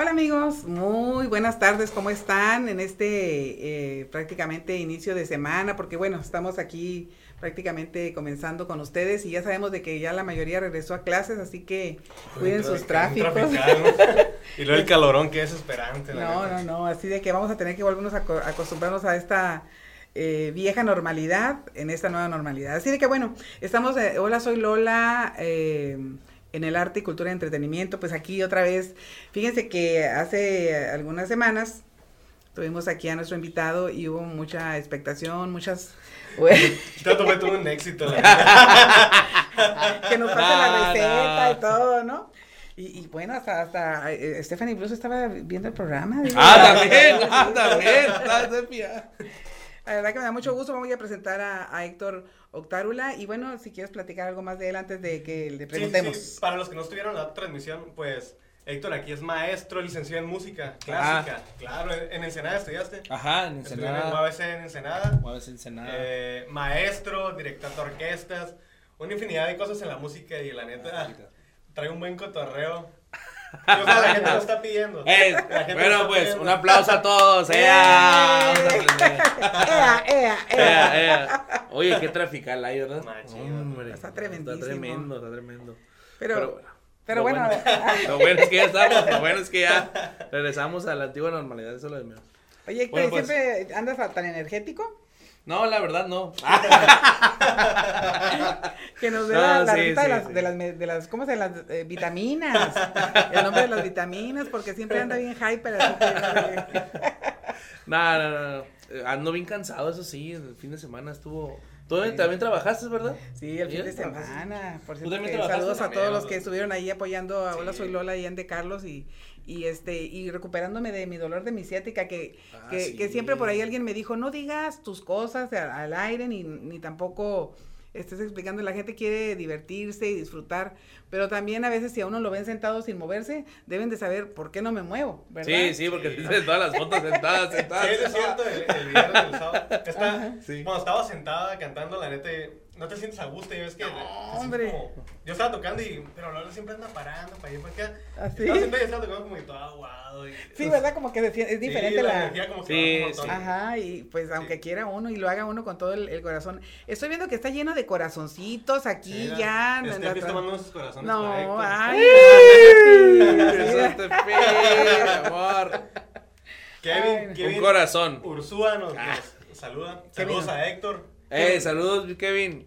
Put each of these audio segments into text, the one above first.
Hola amigos, muy buenas tardes, ¿cómo están en este eh, prácticamente inicio de semana? Porque bueno, estamos aquí prácticamente comenzando con ustedes y ya sabemos de que ya la mayoría regresó a clases, así que cuiden sus tráficos. y luego el calorón que es esperante. no, no, no, así de que vamos a tener que volvernos a acostumbrarnos a esta eh, vieja normalidad en esta nueva normalidad. Así de que bueno, estamos, eh, hola, soy Lola. Eh, en el arte y cultura y entretenimiento, pues aquí otra vez, fíjense que hace algunas semanas tuvimos aquí a nuestro invitado y hubo mucha expectación, muchas Tanto fue todo un éxito. que nos pase la receta y todo, ¿no? Y, bueno, hasta, hasta eh, Stephanie Bruce estaba viendo el programa. Ah, también, ah, también, La verdad que me da mucho gusto. Vamos a presentar a, Héctor Octárula. Y bueno, si quieres platicar algo más de él antes de que le preguntemos. Para los que no estuvieron en la transmisión, pues Héctor aquí es maestro, licenciado en música clásica. Ah. Claro, en Ensenada estudiaste. Ajá, en Ensenada. UABC en Ensenada. UABC en Ensenada. Eh, maestro, director de orquestas, una infinidad de cosas en la música y la neta trae un buen cotorreo. O sea, la gente lo está pidiendo. Eh, bueno, pues un aplauso a todos. ¡Ea! ¡Ea, ea, ea! Oye, qué trafical hay, ¿verdad? Hombre, está tremendo. Está tremendo, está tremendo. Pero, Pero pero bueno, lo bueno es que ya estamos, lo bueno es que ya regresamos a la antigua normalidad, eso es lo de menos. Oye, pues, ¿siempre andas tan energético? No, la verdad no. que nos dé la, la de, las, de, las, de las, ¿cómo se las eh, vitaminas? El nombre de las vitaminas, porque siempre anda bien hyper. Así no, no, no, ando bien cansado, eso sí, el fin de semana estuvo Tú también trabajaste, ¿verdad? Sí, el fin de semana. Por cierto, saludos a todos los que estuvieron ahí apoyando a Hola Soy Lola y de Carlos y, y este y recuperándome de mi dolor de mi ciática que, ah, que, siempre por ahí alguien me dijo, no digas tus cosas al, aire ni, ni tampoco estés explicando, la gente quiere divertirse y disfrutar, pero también a veces si a uno lo ven sentado sin moverse, deben de saber por qué no me muevo, ¿verdad? Sí, sí, porque tienes todas las fotos sentadas, sentadas. Sí, es cierto, el, video del sábado. Está, cuando estaba sentada cantando, la neta, no te sientes a gusto y ves que. No, hombre. yo estaba tocando y. Pero Lola siempre anda parando para allá para acá. ¿Así? Estaba y estaba tocando como que todo aguado. Y, sí, ¿verdad? Como que es diferente la. la... Como sí, sí. Ajá, y pues aunque quiera uno y lo haga uno con todo el, corazón. Estoy viendo que está lleno de corazoncitos aquí sí, ya. Este, tomando unos corazones no, ay. Eso amor. Kevin, Kevin. Un corazón. Ursúa nos, ah. saluda. Saludos a Héctor. Eh, saludos, Kevin.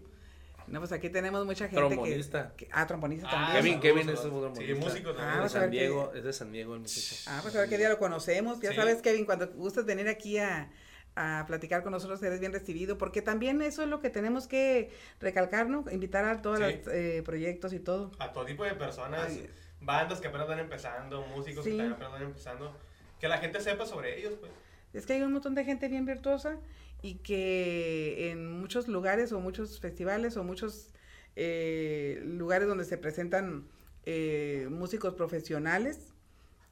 No, pues aquí tenemos mucha gente trombonista. que, Ah, trombonista ah, también. Kevin, Kevin es un trombonista. Sí, músico también. Ah, de San Diego, es de San Diego el músico. Ah, pues a ver qué día lo conocemos. Ya sabes, Kevin, cuando gustas venir aquí a, a platicar con nosotros, eres bien recibido, porque también eso es lo que tenemos que recalcar, ¿no? Invitar a todos los eh, proyectos y todo. A todo tipo de personas, bandas que apenas van empezando, músicos que también apenas van empezando, que la gente sepa sobre ellos, pues. Es que hay un montón de gente bien virtuosa y que en muchos lugares o muchos festivales o muchos eh, lugares donde se presentan eh, músicos profesionales,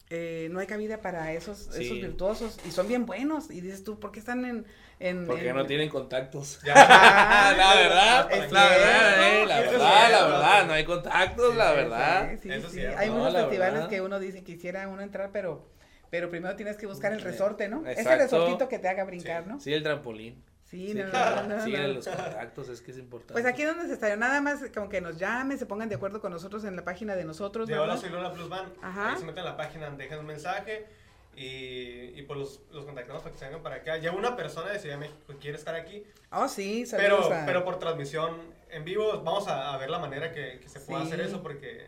eh, no hay cabida para esos, esos virtuosos y son bien buenos. Y dices tú, ¿por qué están en. en Porque no tienen contactos. la verdad, la verdad, la verdad, la verdad, no hay contactos, la verdad. Sí, sí, hay muchos festivales que uno dice quisiera uno entrar, pero pero primero tienes que buscar el resorte, ¿no? Ese resortito que te haga brincar, ¿no? Sí, el trampolín. Sí, no, no, no, sí, los contactos, es que es importante. Pues aquí donde se está, nada más como que nos llamen, se pongan de acuerdo con nosotros en la página de nosotros. De Hola, soy Lola Plus Band. Ajá. Ahí se meten en la página, dejan un mensaje y, y pues los, los contactamos para que se vengan para acá. Ya una persona de Ciudad de México quiere estar aquí. Oh, sí, pero, pero por transmisión en vivo, vamos a, a ver la manera que, que se pueda hacer eso porque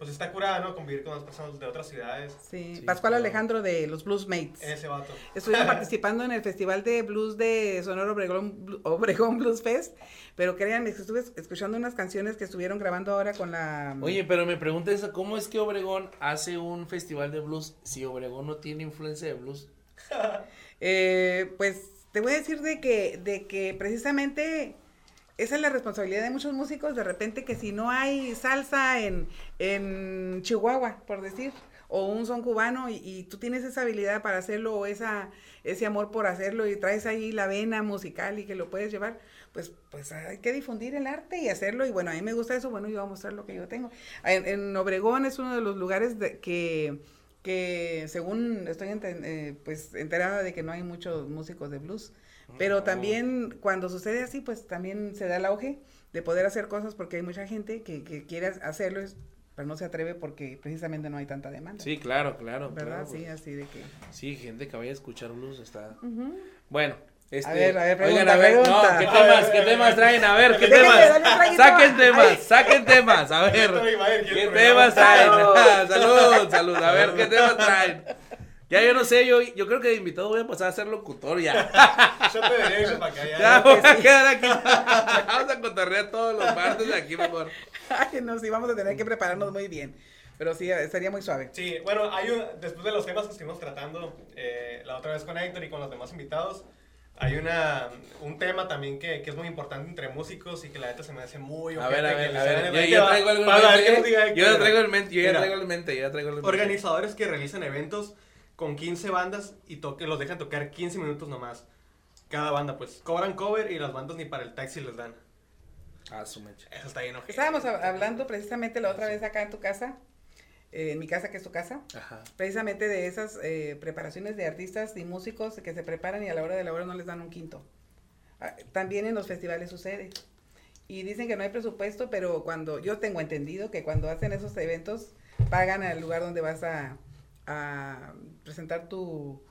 pues está curada, ¿no? Convivir con las personas de otras ciudades. Sí, Pascual Alejandro de los Blues Mates. Ese vato. Estuvieron participando en el Festival de Blues de Sonoro Obregón, Obregón Blues Fest, pero créanme que estuve escuchando unas canciones que estuvieron grabando ahora con la... Oye, pero me pregunta eso, ¿cómo es que Obregón hace un festival de blues si Obregón no tiene influencia de blues? eh, pues te voy a decir de que, de que precisamente esa es la responsabilidad de muchos músicos, de repente que si no hay salsa en, en Chihuahua, por decir, o un son cubano y, tú tienes esa habilidad para hacerlo o esa, ese amor por hacerlo y traes ahí la vena musical y que lo puedes llevar, pues, pues hay que difundir el arte y hacerlo y bueno, a mí me gusta eso, bueno, yo voy a mostrar lo que yo tengo. En, Obregón es uno de los lugares de, que que según estoy eh, pues enterada de que no hay muchos músicos de blues, pero también cuando sucede así, pues también se da el auge de poder hacer cosas porque hay mucha gente que, que quiere hacerlo, pero no se atreve porque precisamente no hay tanta demanda. Sí, claro, claro. ¿Verdad? Sí, así de que. Sí, gente que vaya a escuchar blues está. Bueno, este, a ver, a ver, pregunta, oigan, a ver, no, ¿qué temas, qué temas traen? A ver, ¿qué temas? Saquen temas, saquen temas, a ver. ¿Qué temas traen? Salud, salud, a ver, ¿qué temas traen? Ya yo no sé, yo, yo creo que de invitado voy a pasar a ser locutor ya. Yo te veré eso para acá ya. Ya voy a quedar aquí. Vamos a cotorrear todos los martes de aquí mejor. Ay, no, sí, vamos a tener que prepararnos muy bien. Pero sí, sería muy suave. Sí, bueno, hay un, después de los temas que estuvimos tratando eh, la otra vez con Héctor y con los demás invitados, hay una, un tema también que, que, es muy importante entre músicos y que la neta se me hace muy A ver, a ver, a ver. Yo, traigo algo. Yo traigo en mente, yo ya traigo en mente, yo ya traigo en mente. Organizadores que realizan eventos con 15 bandas y toque, los dejan tocar 15 minutos nomás. Cada banda, pues, cobran cover y las bandas ni para el taxi les dan. Ah, su mecha. Eso está bien ojete. Estábamos hablando precisamente la otra vez acá en tu casa eh, en mi casa, que es tu casa, precisamente de esas eh, preparaciones de artistas y músicos que se preparan y a la hora de la hora no les dan un quinto. Ah, también en los festivales sucede. Y dicen que no hay presupuesto, pero cuando yo tengo entendido que cuando hacen esos eventos pagan al lugar donde vas a, a presentar tu,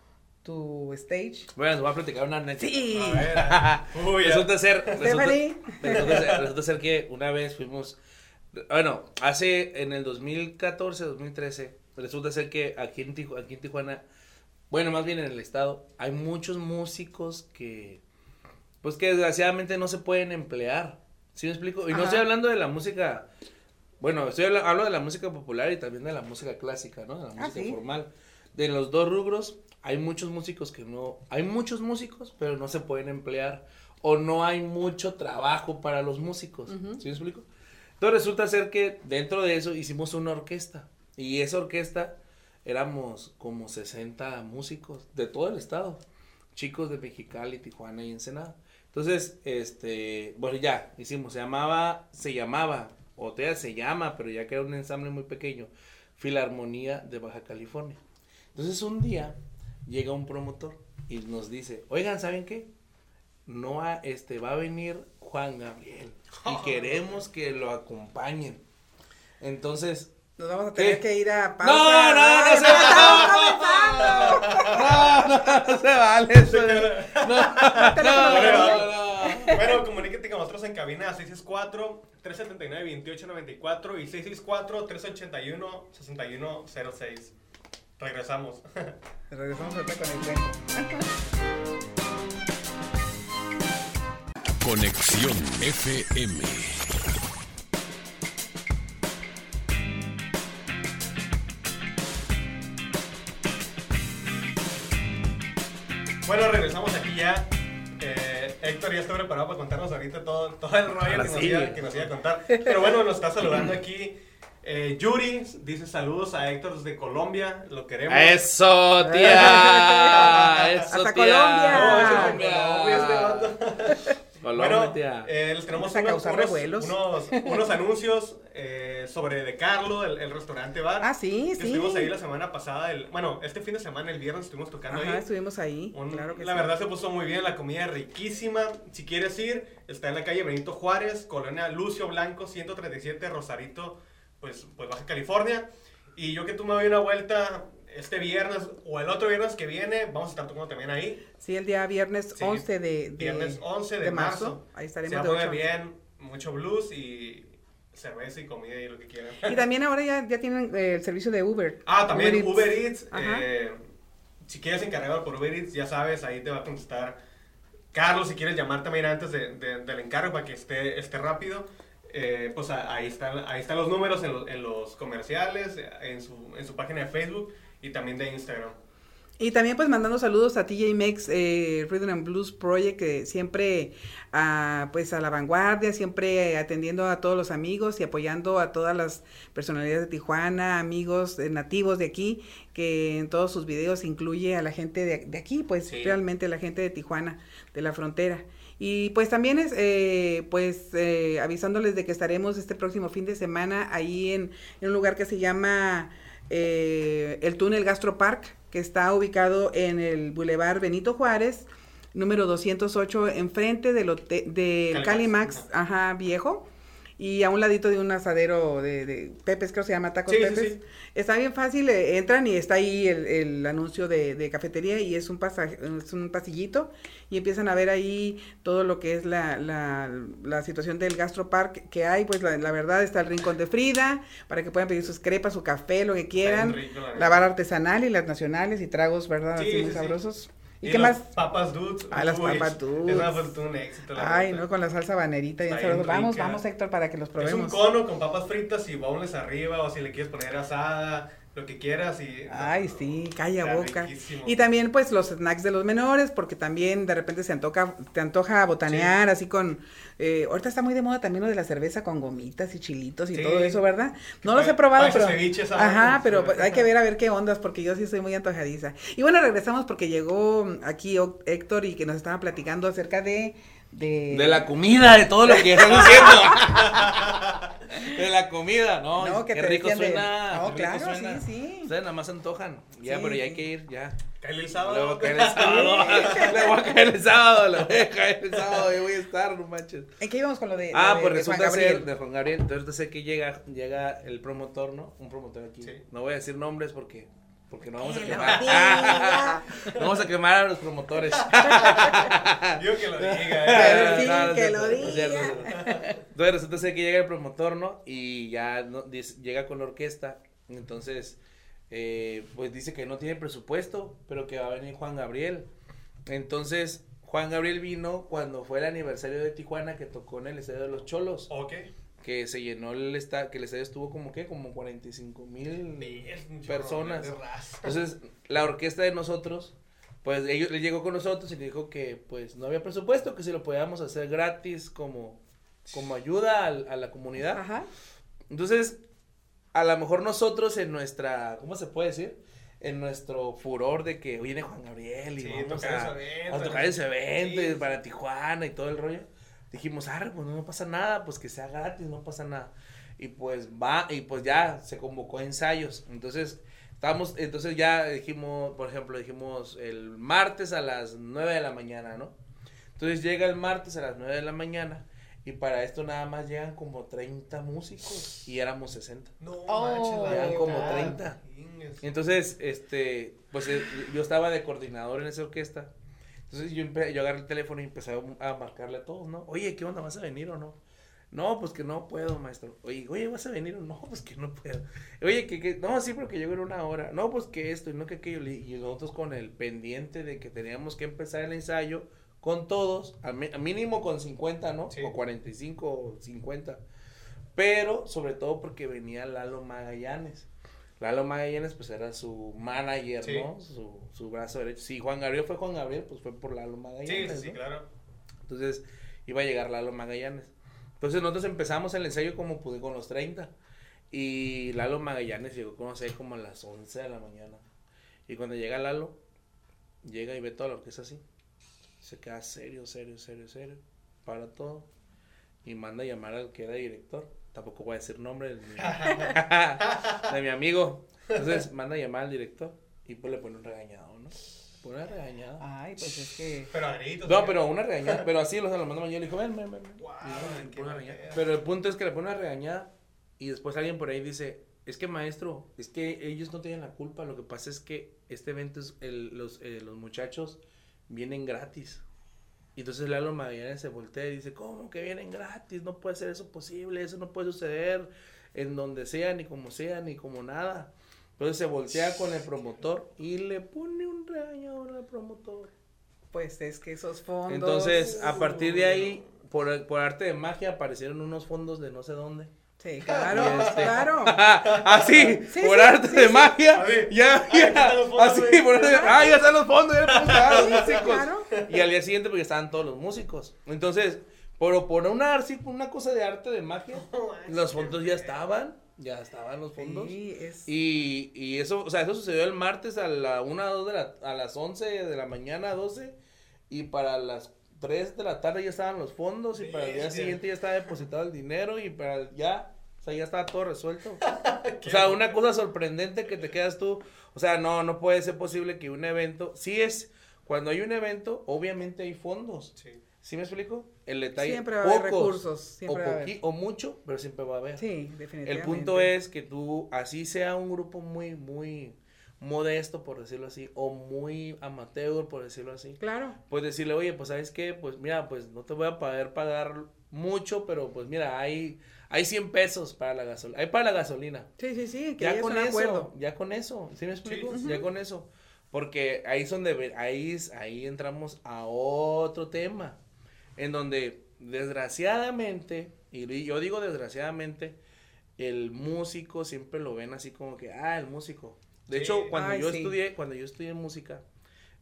tu stage. Bueno, les voy a platicar una anécdota. Sí. resulta, ser, resulta, resulta, resulta, ser que una vez fuimos bueno, hace en el 2014, 2013, resulta ser que aquí en, Tijuana, aquí en Tijuana, bueno, más bien en el estado, hay muchos músicos que, pues que desgraciadamente no se pueden emplear. ¿Sí me explico? Y no estoy hablando de la música, bueno, estoy hablo de la música popular y también de la música clásica, ¿no? De la ah, música formal. De los dos rubros, hay muchos músicos que no, hay muchos músicos, pero no se pueden emplear. O no hay mucho trabajo para los músicos. ¿Sí me explico? Entonces resulta ser que dentro de eso hicimos una orquesta. Y esa orquesta éramos como 60 músicos de todo el estado. Chicos de Mexicali, Tijuana y Ensenada. Entonces, este, bueno, ya hicimos, se llamaba, se llamaba, o todavía se llama, pero ya que era un ensamble muy pequeño, Filarmonía de Baja California. Entonces un día llega un promotor y nos dice, oigan, ¿saben qué? No a, este, va a venir Juan Gabriel y queremos que lo acompañen. Entonces, nos vamos a tener que ir a pausa. No, no, no, se vale. No, no, no se vale eso. No, no, no, Bueno, comuníquete con nosotros en cabina 664 379 2894 y 664 381 6106. Regresamos. Regresamos ahorita con el cuento. Conexión FM. Bueno, regresamos aquí ya. Héctor ya está preparado para contarnos ahorita todo, todo el rollo que nos, iba, que nos, iba, a contar. Pero bueno, nos está saludando aquí eh, Yuri dice saludos a Héctor desde Colombia, lo queremos. Eso, tía. Eso, Hasta tía. Colombia. Bueno, eh, les tenemos unos, unos, unos, anuncios eh, sobre De Carlo, el, restaurante bar. Ah, sí, sí. Estuvimos ahí la semana pasada, el, bueno, este fin de semana, el viernes, estuvimos tocando Ajá, ahí. estuvimos ahí, claro que La verdad se puso muy bien, la comida riquísima. Si quieres ir, está en la calle Benito Juárez, colonia Lucio Blanco, 137, Rosarito, pues, pues Baja California. Y yo que tú me doy una vuelta este viernes o el otro viernes que viene, vamos a estar tocando también ahí. Sí, el día viernes 11 de, Viernes 11 de, marzo. Ahí estaremos. Se va bien, mucho blues y cerveza y comida y lo que quieran. Y también ahora ya, ya tienen eh, el servicio de Uber. Ah, también Uber Eats. eh, si quieres encargar por Uber Eats, ya sabes, ahí te va a contestar Carlos, si quieres llamar también antes de, del encargo para que esté, esté rápido. Eh, pues ahí están, ahí están los números en, en los comerciales, en su, en su página de Facebook y también de Instagram. Y también pues mandando saludos a TJ Mex, eh, Rhythm and Blues Project, que siempre ah, pues a la vanguardia, siempre atendiendo a todos los amigos y apoyando a todas las personalidades de Tijuana, amigos eh, nativos de aquí, que en todos sus videos incluye a la gente de, aquí, pues realmente la gente de Tijuana, de la frontera. Y pues también es, eh, pues eh, avisándoles de que estaremos este próximo fin de semana ahí en, en un lugar que se llama eh, el túnel Gastropark, que está ubicado en el Boulevard Benito Juárez, número 208, enfrente del, del Calimax, ajá, viejo y a un ladito de un asadero de, de Pepes, creo que se llama Tacos Pepes. Está bien fácil, eh, entran y está ahí el, anuncio de, cafetería y es un, pasaje, es un pasillito y empiezan a ver ahí todo lo que es la, la, la situación del gastropark que hay, pues la, verdad está el rincón de Frida, para que puedan pedir sus crepas, su café, lo que quieran, la, barra artesanal y las nacionales y tragos, ¿verdad? Así muy sabrosos. ¿Y, qué más? Papas dudes. Ah, las papas dudes. Eso un éxito. Ay, no, con la salsa banerita y Vamos, vamos, Héctor, para que los probemos. Es un cono con papas fritas y boneless arriba, o si le quieres poner asada, lo que quieras y... Ay, sí, calla boca. Y también, pues, los snacks de los menores, porque también de repente se antoja, te antoja botanear así con eh, ahorita está muy de moda también lo de la cerveza con gomitas y chilitos y todo eso, ¿verdad? No los he probado, pero... ajá, pero pues, hay que ver a ver qué ondas, porque yo sí soy muy antojadiza. Y bueno, regresamos porque llegó aquí Héctor y que nos estaba platicando acerca de... De... de la comida, de todo lo que están diciendo. de la comida, ¿no, no qué rico suena. No, claro, sí, sí. Ustedes nada más antojan. Ya, pero ya hay que ir, ya. Cae el sábado. Luego cae el sábado. Le voy a caer el sábado, le voy a caer el sábado. Yo voy a estar, no manches. ¿En qué íbamos con lo de. Ah, pues resulta ser de Juan Gabriel. Entonces sé que llega, llega el promotor, ¿no? Un promotor aquí. No voy a decir nombres porque porque no vamos a quemar. no vamos a quemar a los promotores. Yo que lo diga. Eh. Sí, que lo diga. Entonces resulta ser que llega el promotor, ¿no? Y ya no, llega con la orquesta. Entonces, eh, pues dice que no tiene presupuesto, pero que va a venir Juan Gabriel. Entonces, Juan Gabriel vino cuando fue el aniversario de Tijuana que tocó en el Estadio de los Cholos. Ok que se llenó el estadio, que el estadio estuvo como que, como 45 mil personas. Entonces, la orquesta de nosotros, pues ellos le llegó con nosotros y le dijo que pues no había presupuesto, que si lo podíamos hacer gratis como, como ayuda a, la comunidad. Entonces, a lo mejor nosotros en nuestra, ¿cómo se puede decir? En nuestro furor de que viene Juan Gabriel y vamos a, a, tocar ese evento para Tijuana y todo el rollo dijimos, ah, pues no pasa nada, pues que sea gratis, no pasa nada. Y pues va, y pues ya se convocó ensayos. Entonces, estábamos, entonces ya dijimos, por ejemplo, dijimos el martes a las 9 de la mañana, ¿no? Entonces llega el martes a las 9 de la mañana y para esto nada más llegan como 30 músicos y éramos 60. No, oh, llegan como 30. Entonces, este, pues eh, yo estaba de coordinador en esa orquesta entonces yo, yo agarré el teléfono y empecé a, marcarle a todos, ¿no? Oye, ¿qué onda? ¿Vas a venir o no? No, pues que no puedo, maestro. Oye, oye, ¿vas a venir o no? Pues que no puedo. Oye, que, que, no, sí, porque llego en una hora. No, pues que esto y no que aquello. Y nosotros con el pendiente de que teníamos que empezar el ensayo con todos, a, mínimo con 50, ¿no? O 45 o 50. Pero sobre todo porque venía Lalo Magallanes. Lalo Magallanes, pues era su manager, ¿no? Su, su, brazo derecho. Si Juan Gabriel fue Juan Gabriel, pues fue por Lalo Magallanes. Sí, sí, claro. Entonces, iba a llegar Lalo Magallanes. Entonces, nosotros empezamos el ensayo como pude con los 30. Y Lalo Magallanes llegó, como sé, como a las 11 de la mañana. Y cuando llega Lalo, llega y ve todo lo que es así. Se queda serio, serio, serio, serio. Para todo. Y manda a llamar al que era director tampoco voy a decir nombre de mi, amigo. Entonces manda a llamar al director y pues le pone un regañado, ¿no? Pone una regañada. Ay, pues es que. Pero a No, pero una regañada. Pero así lo, lo mandó mañana y le dijo, ven, ven, ven. pero el punto es que le pone una regañada y después alguien por ahí dice, es que maestro, es que ellos no tienen la culpa. Lo que pasa es que este evento, es el, los, eh, los muchachos vienen gratis. Y entonces Lalo Magallanes se voltea y dice, ¿cómo que vienen gratis? No puede ser eso posible, eso no puede suceder en donde sea, ni como sea, ni como nada. Entonces se voltea con el promotor y le pone un regañador al promotor. Pues es que esos fondos. Entonces, a partir de ahí, por, por arte de magia, aparecieron unos fondos de no sé dónde. Sí, claro, este, claro. así, por arte de magia. Ya, ya, así, por arte de Ah, ya están los fondos, ya los músicos. Y al día siguiente, porque estaban todos los músicos. Entonces, por, por una, una cosa de arte de magia, los fondos ya estaban. Ya estaban los fondos. Sí, es... y, y eso, o sea, eso sucedió el martes a la 1, 2 de la, a las 11 de la mañana, 12. Y para las 3 de la tarde ya estaban los fondos y para el día siguiente ya estaba depositado el dinero y para ya O sea, ya estaba todo resuelto. o sea, una cosa sorprendente que te quedas tú. O sea, no, no puede ser posible que un evento, sí es, cuando hay un evento, obviamente hay fondos. Sí. ¿Sí me explico? El detalle. Siempre va a haber recursos. Siempre o, va o mucho, pero siempre va a haber. Sí, definitivamente. El punto es que tú, así sea un grupo muy, muy modesto, por decirlo así, o muy amateur, por decirlo así. Claro. Pues decirle, oye, pues sabes qué, pues mira, pues no te voy a poder pagar mucho, pero pues mira, hay, hay 100 pesos para la gasolina, hay para la gasolina. Sí, sí, sí, que ya con eso, ya con eso, ¿sí me explico? Ya con eso. Porque ahí es donde, ahí, ahí entramos a otro tema en donde desgraciadamente, y yo digo desgraciadamente, el músico siempre lo ven así como que, ah, el músico. De hecho, cuando yo estudié, cuando yo estudié música,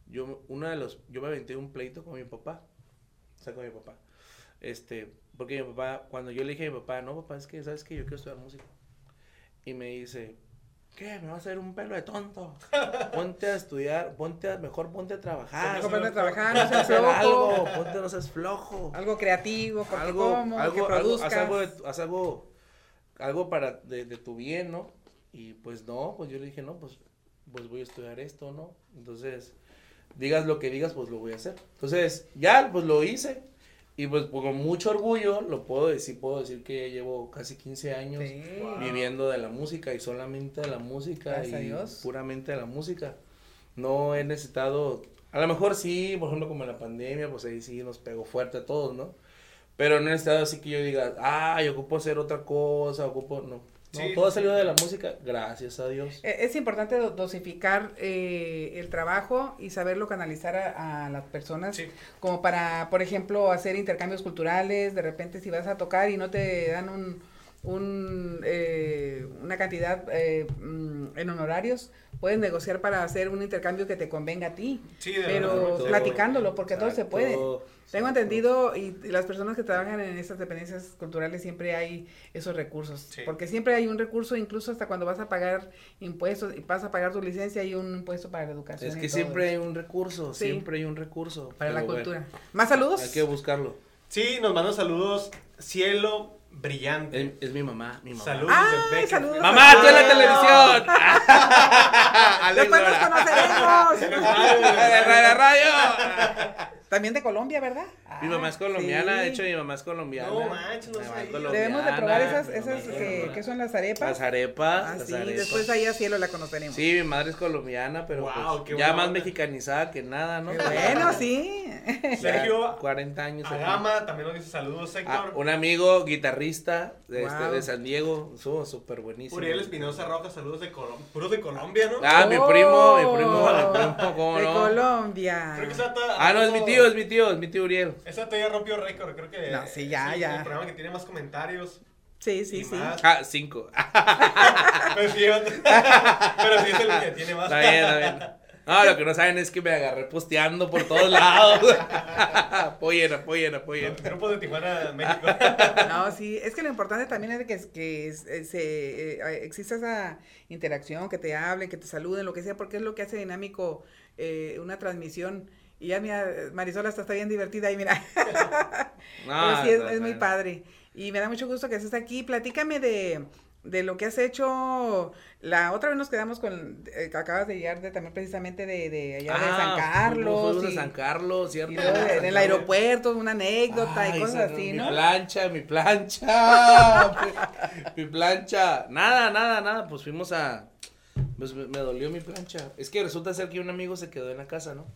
yo, una de los, yo me aventé un pleito con mi papá, o sea, con mi papá, este, porque mi papá, cuando yo le dije a mi papá, no, papá, es que, ¿sabes que Yo quiero estudiar música. Y me dice, ¿Qué? ¿Me vas a hacer un pelo de tonto? Ponte a estudiar, ponte a, mejor ponte a trabajar. Mejor ponte a trabajar, no seas flojo. Algo, ponte, no seas flojo. Algo creativo, algo, algo, que produzcas. Algo, haz algo, algo, para, de, de, tu bien, ¿no? Y pues no, pues yo le dije, no, pues, pues voy a estudiar esto, ¿no? Entonces, digas lo que digas, pues lo voy a hacer. Entonces, ya, pues lo hice. Y pues con mucho orgullo lo puedo decir, puedo decir que llevo casi 15 años viviendo de la música y solamente de la música y puramente de la música. No he necesitado, a lo mejor sí, por ejemplo como en la pandemia, pues ahí sí nos pegó fuerte a todos, ¿no? Pero no he necesitado así que yo diga, ah, yo ocupo hacer otra cosa, ocupo, no. No, todo ha salido de la música, gracias a Dios. E, es importante dosificar eh, el trabajo y saberlo canalizar a, las personas, como para, por ejemplo, hacer intercambios culturales, de repente si vas a tocar y no te dan un, un eh, una cantidad eh, mm, en honorarios, puedes negociar para hacer un intercambio que te convenga a ti, pero platicándolo, porque todo se puede. Tengo entendido, y, las personas que trabajan en estas dependencias culturales siempre hay esos recursos, porque siempre hay un recurso, incluso hasta cuando vas a pagar impuestos y vas a pagar tu licencia, hay un impuesto para la educación. Es que siempre hay un recurso, siempre hay un recurso. Para la cultura. ¿Más saludos? Hay que buscarlo. Sí, nos mandan saludos. Cielo brillante. Es, mi mamá, mi mamá. Saludos, Ay, saludos Mamá, tú en la televisión. Después nos conoceremos. de radio. También de Colombia, ¿verdad? mi mamá es ah, colombiana, de hecho mi mamá es colombiana. No manches, no sé. Debemos de probar esas, esas que, son las arepas. Las arepas. Ah, sí, después ahí a cielo la conoceremos. Sí, mi madre es colombiana, pero pues, ya más mexicanizada que nada, ¿no? bueno, sí. Sergio. 40 años. Agama, también nos dice saludos, Héctor. Ah, un amigo guitarrista de, este, de San Diego, estuvo súper buenísimo. Uriel Espinosa Rojas, saludos de Colombia, puros de Colombia, ¿no? Ah, mi primo, mi primo, mi primo, ¿cómo de Colombia. Creo que está Ah, no, es mi tío, es mi tío, es mi tío Uriel. Esa todavía rompió récord, creo que. No, sí, ya, ya. El programa que tiene más comentarios. Sí, sí, sí. Ah, cinco. pero, sí, pero sí es el que tiene más. Está bien, está bien. No, lo que no saben es que me agarré posteando por todos lados. apoyen, apoyen, apoyen. Grupo de Tijuana, México. no, sí, es que lo importante también es que, que eh, se, eh, exista esa interacción, que te hablen, que te saluden, lo que sea, porque es lo que hace dinámico eh, una transmisión. Y ya, mira, Marisol hasta está bien divertida ahí, mira. No, sí, es, muy padre. Y me da mucho gusto que estés aquí. Platícame de, de lo que has hecho. La otra vez nos quedamos con, eh, acabas de llegar de, también precisamente de, de allá de San ah, Carlos. de San Carlos, ¿cierto? Y en el aeropuerto, una anécdota y cosas así, ¿no? Mi plancha, mi plancha, mi, plancha. Nada, nada, nada, pues fuimos a, pues me, me, dolió mi plancha. Es que resulta ser que un amigo se quedó en la casa, ¿no?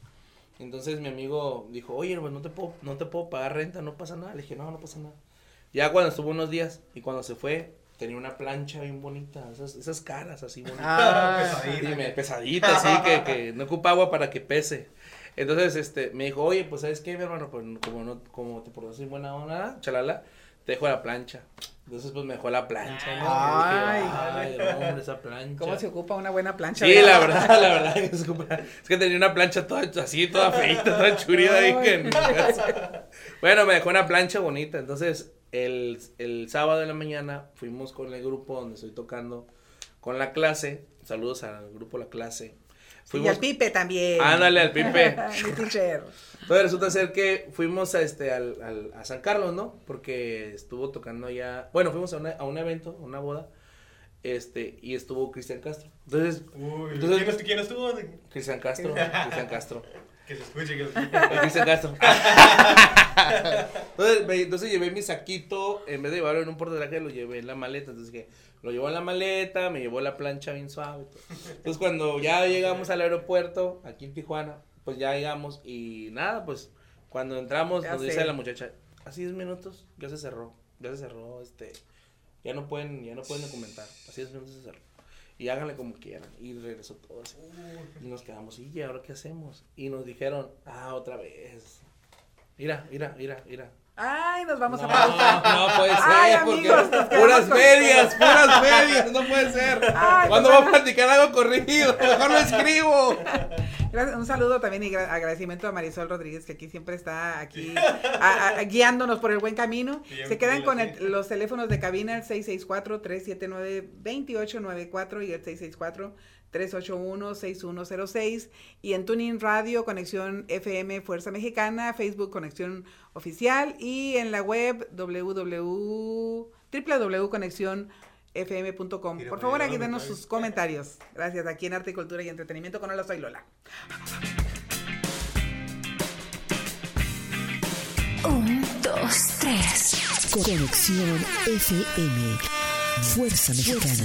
Entonces mi amigo dijo, oye, pues no te puedo, no te puedo pagar renta, no pasa nada. Le dije, no, no pasa nada. Ya cuando estuvo unos días y cuando se fue, tenía una plancha bien bonita, esas, esas caras así bonitas. Ah, pesadita. pesadita, así, que, que no ocupa agua para que pese. Entonces, este, me dijo, oye, pues, ¿sabes qué, mi hermano? Pues, como no, como te portas buena onda, chalala, te dejo la plancha. Entonces, pues me dejó la plancha, ¿no? Ay, ay, hombre, esa plancha. ¿Cómo se ocupa una buena plancha? Sí, la verdad, la verdad. Que se ocupa. Es que tenía una plancha toda así, toda feita, toda churida ahí. Que bueno, me dejó una plancha bonita. Entonces, el, el sábado de la mañana fuimos con el grupo donde estoy tocando con la clase. Saludos al grupo La Clase. Y al Pipe también. Ándale, al Pipe. Mi teacher. Entonces resulta ser que fuimos a este al, al, a San Carlos, ¿no? Porque estuvo tocando ya, bueno, fuimos a, una, a un evento, a una boda, este, y estuvo Cristian Castro. Entonces, Uy, entonces ¿quién, ¿quién estuvo? Cristian Castro, Cristian Castro. Que se escuche, que se escuche. Cristian Castro. entonces, me- entonces llevé mi saquito, en vez de llevarlo en un portatraje, lo llevé en la maleta. Entonces que lo llevó en la maleta, me llevó la plancha bien suave. todo. Entonces cuando ya llegamos al aeropuerto, aquí en Tijuana, pues ya llegamos y nada, pues cuando entramos Ya nos sé. dice la muchacha, así 10 minutos, ya se cerró, ya se cerró, este, ya no pueden, ya no pueden documentar, así 10 minutos se cerró. Y háganle como quieran. Y regresó todo así. Y nos quedamos, ¿y ahora qué hacemos? Y nos dijeron, ah, otra vez. Mira, mira, mira, mira. Ay, nos vamos No, a pausa. no puede ser, Ay, porque amigos, puras medias, puras medias, no puede ser. Ay, ¿Cuándo pues, va a platicar algo corrido? Mejor lo escribo. Un saludo también y gra- agradecimiento a Marisol Rodríguez, que aquí siempre está aquí a- a- guiándonos por el buen camino. Bien Se quedan con el- los teléfonos de cabina, el 664-379-2894 y el 664-381-6106. Y en Tuning Radio, Conexión FM Fuerza Mexicana, Facebook Conexión Oficial y en la web www www.conexionfm.com. Mira, Por favor, aquí denos sus comentarios. Gracias. Aquí en Arte, Cultura y Entretenimiento con Hola Soy Lola. Un, dos, tres. Conexión FM. Fuerza Mexicana.